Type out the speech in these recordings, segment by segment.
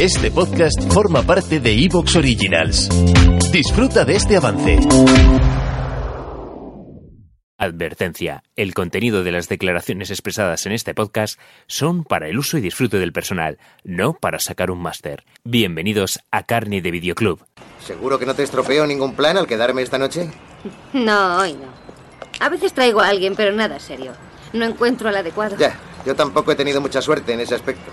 Este podcast forma parte de Evox Originals. Disfruta de este avance. Advertencia. El contenido de las declaraciones expresadas en este podcast son para el uso y disfrute del personal, no para sacar un máster. Bienvenidos a Carne de Videoclub. ¿Seguro que no te estropeo ningún plan al quedarme esta noche? No, hoy no. A veces traigo a alguien, pero nada serio. No encuentro al adecuado. Ya, yo tampoco he tenido mucha suerte en ese aspecto.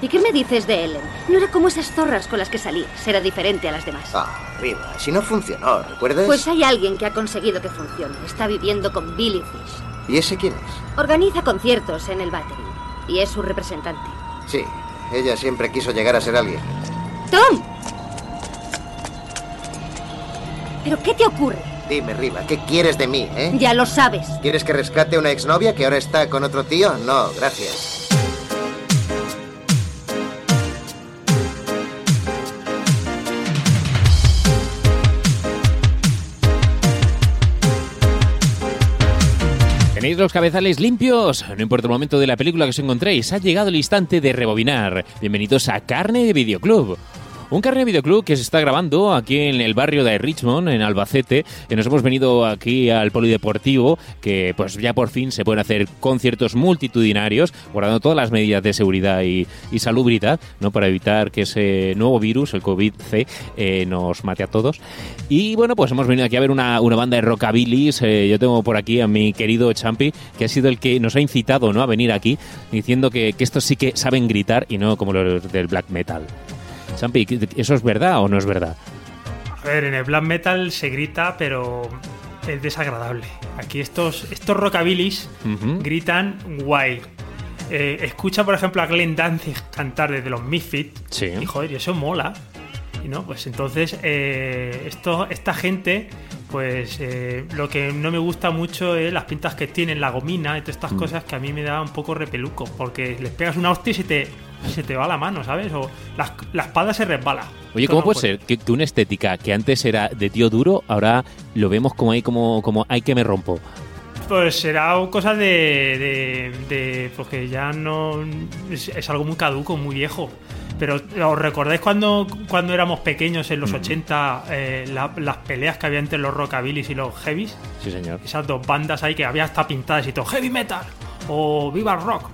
¿Y qué me dices de Ellen? No era como esas zorras con las que salías, era diferente a las demás. Ah, arriba. Si no funcionó, ¿recuerdas? Pues hay alguien que ha conseguido que funcione. Está viviendo con Billy Fish. ¿Y ese quién es? Organiza conciertos en el Battery y es su representante. Sí, ella siempre quiso llegar a ser alguien. ¡Tom! ¿Pero qué te ocurre? Dime, Riva, ¿qué quieres de mí, eh? Ya lo sabes. ¿Quieres que rescate a una exnovia que ahora está con otro tío? No, gracias. ¿Tenéis los cabezales limpios? No importa el momento de la película que os encontréis, ha llegado el instante de rebobinar. Bienvenidos a Carne de Videoclub. Un carne de videoclub que se está grabando aquí en el barrio de Richmond, en Albacete. Nos hemos venido aquí al polideportivo, que pues ya por fin se pueden hacer conciertos multitudinarios, guardando todas las medidas de seguridad y, y salubridad, ¿no? Para evitar que ese nuevo virus, el COVID-C, eh, nos mate a todos. Y bueno, pues hemos venido aquí a ver una, banda de rockabilis. Eh, yo tengo por aquí a mi querido Champi, que ha sido el que nos ha incitado ¿no? a venir aquí, diciendo que estos sí que saben gritar y no como los del black metal. Champi, ¿eso es verdad o no es verdad? A ver, en el black metal se grita, pero es desagradable. Aquí estos, estos rockabilis gritan guay. Eh, escucha, por ejemplo, a Glenn Danzig cantar desde los Misfits. Sí. Y joder, eso mola. Y no, pues entonces, eh, esto, esta gente, pues eh, lo que no me gusta mucho es las pintas que tienen, la gomina y todas Mm. estas cosas que a mí me da un poco repeluco. Porque les pegas una hostia y se te, se te va la mano, ¿sabes? O la, la espada se resbala. Oye, Esto ¿cómo no puede ser que, que una estética que antes era de tío duro, ahora lo vemos como ahí, como, como ay que me rompo? Pues será cosa de, de, de- pues que ya no es, es algo muy caduco, muy viejo. Pero ¿os recordáis cuando, cuando éramos pequeños en los 80 eh, la- las peleas que había entre los rockabilis y los heavies? Sí, señor. Esas dos bandas ahí que había hasta pintadas y todo, heavy metal o viva el rock,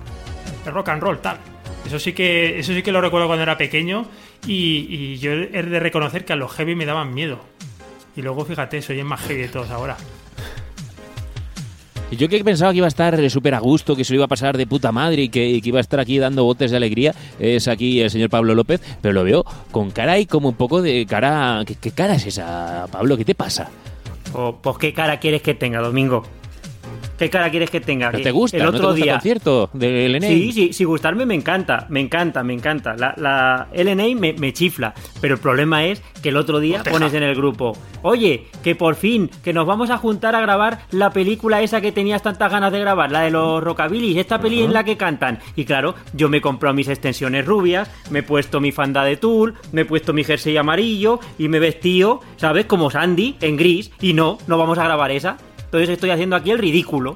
el rock and roll, tal. Eso sí que, eso sí que lo recuerdo cuando era pequeño y, y yo he de reconocer que a los heavy me daban miedo. Y luego fíjate, soy el más heavy de todos ahora. Yo que pensaba que iba a estar súper a gusto, que se lo iba a pasar de puta madre y que, y que iba a estar aquí dando botes de alegría, es aquí el señor Pablo López, pero lo veo con cara y como un poco de cara... ¿Qué, qué cara es esa, Pablo? ¿Qué te pasa? O, pues qué cara quieres que tenga, Domingo. ¿Qué cara quieres que tenga? ¿No Que te gusta? El ¿No otro te gusta el día. concierto del LNA? Sí, sí, sí, gustarme me encanta, me encanta, me encanta. La, la LNA me, me chifla, pero el problema es que el otro día pones en el grupo, oye, que por fin, que nos vamos a juntar a grabar la película esa que tenías tantas ganas de grabar, la de los rockabilis, esta peli en la que cantan. Y claro, yo me he comprado mis extensiones rubias, me he puesto mi fanda de tul, me he puesto mi jersey amarillo y me he vestido, ¿sabes? Como Sandy, en gris, y no, no vamos a grabar esa. Entonces estoy haciendo aquí el ridículo.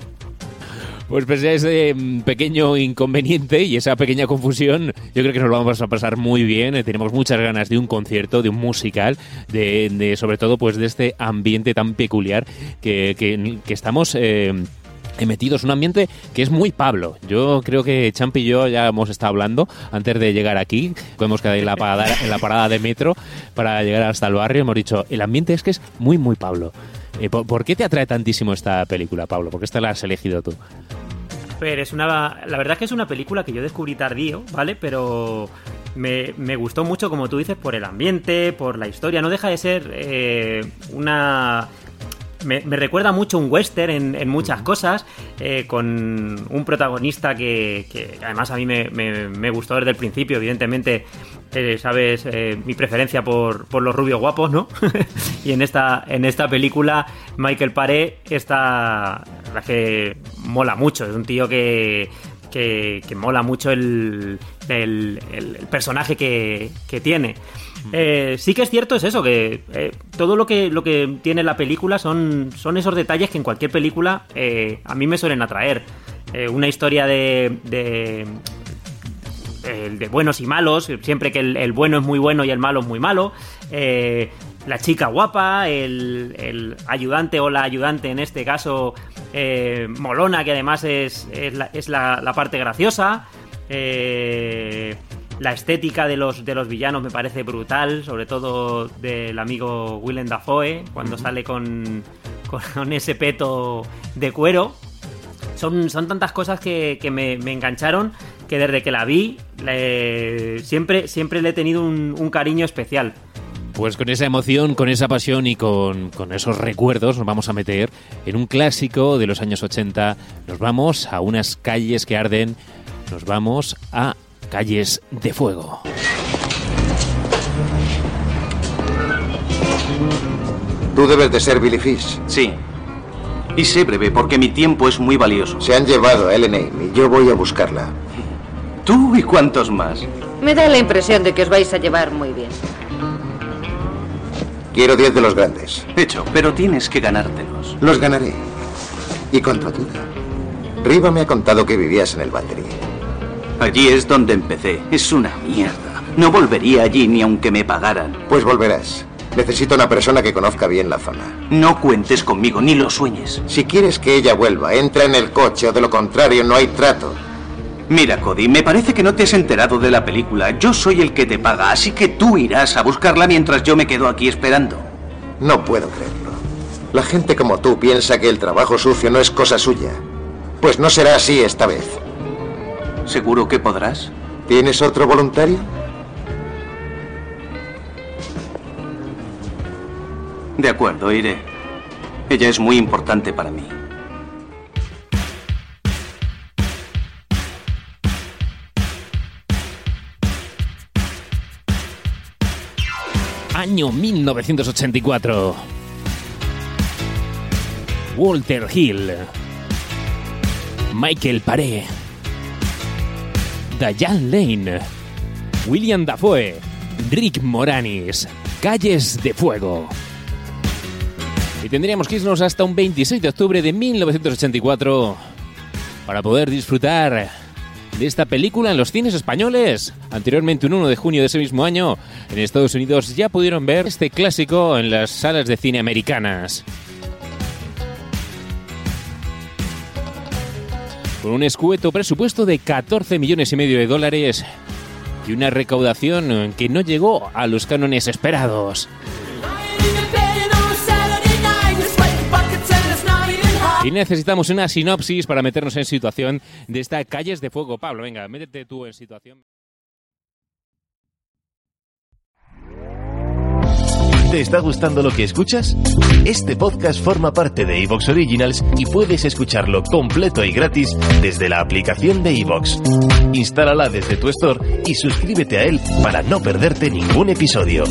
Pues pese a ese mm, pequeño inconveniente y esa pequeña confusión, yo creo que nos lo vamos a pasar muy bien. Eh, Tenemos muchas ganas de un concierto, de un musical, de, sobre todo pues de este ambiente tan peculiar que, que- que estamos... eh, metidos un ambiente que es muy Pablo. Yo creo que Champi y yo ya hemos estado hablando antes de llegar aquí. Hemos quedado en la en la parada de metro para llegar hasta el barrio. Hemos dicho, el ambiente es que es muy, muy Pablo. Eh, ¿por, qué te atrae tantísimo esta película, Pablo? ¿Por qué esta la has elegido tú? Pero es una. La verdad es que es una película que yo descubrí tardío, ¿vale? Pero me, me gustó mucho, como tú dices, por el ambiente, por la historia. No deja de ser eh, una. Me, me recuerda mucho un western en, en muchas cosas, eh, con un protagonista que, que además a mí me, me- me gustó desde el principio, evidentemente, eh, sabes eh, mi preferencia por, por los rubios guapos, ¿no? y en esta, en esta película Michael Paré está, la verdad que mola mucho, es un tío que, que, que mola mucho el, el- el- el personaje que, que tiene. Eh, sí que es cierto es eso, que eh, todo lo que, lo que tiene la película son, son esos detalles que en cualquier película eh, a mí me suelen atraer. Una historia de, de- el de buenos y malos, siempre que el, bueno es muy bueno y el malo es muy malo. Eh, la chica guapa, el, ayudante o la ayudante en este caso, eh, molona, que además es, es, la, parte graciosa. Eh, la estética de los, de los villanos me parece brutal, sobre todo del amigo Willem Dafoe, cuando sale con, con ese peto de cuero. Son, son tantas cosas que, me, engancharon que desde que la vi siempre, siempre le he tenido un, cariño especial. Pues con esa emoción, con esa pasión y con, esos recuerdos nos vamos a meter en un clásico de los años 80. Nos vamos a unas calles que arden, nos vamos a calles de fuego. Tú debes de ser Billy Fish. Sí. Y sé breve porque mi tiempo es muy valioso. Se han llevado a Ellen y yo voy a buscarla. ¿Tú y cuántos más? Me da la impresión de que os vais a llevar muy bien. Quiero diez de los grandes. Hecho, pero tienes que ganártelos. Los ganaré. Y con tu ayuda. Riva me ha contado que vivías en el banderín. Allí es donde empecé. Es una mierda. No volvería allí ni aunque me pagaran. Pues volverás. Necesito una persona que conozca bien la zona. No cuentes conmigo, ni lo sueñes. Si quieres que ella vuelva, entra en el coche o de lo contrario no hay trato. Mira, Cody, me parece que no te has enterado de la película. Yo soy el que te paga, así que tú irás a buscarla mientras yo me quedo aquí esperando. No puedo creerlo. La gente como tú piensa que el trabajo sucio no es cosa suya. Pues no será así esta vez. ¿Seguro que podrás? ¿Tienes otro voluntario? De acuerdo, iré. Ella es muy importante para mí. Año 1984. Walter Hill. Michael Paré. Diane Lane. William Dafoe. Rick Moranis. Calles de Fuego. Y tendríamos que irnos hasta un 26 de octubre de 1984 para poder disfrutar de esta película en los cines españoles. Anteriormente, un 1 de junio de ese mismo año, en Estados Unidos ya pudieron ver este clásico en las salas de cine americanas. Con un escueto presupuesto de 14 millones y medio de dólares y una recaudación que no llegó a los cánones esperados. Y necesitamos una sinopsis para meternos en situación de esta Calles de Fuego. Pablo, venga, métete tú en situación. ¿Te está gustando lo que escuchas? Este podcast forma parte de Evox Originals y puedes escucharlo completo y gratis desde la aplicación de Evox. Instálala desde tu store y suscríbete a él para no perderte ningún episodio.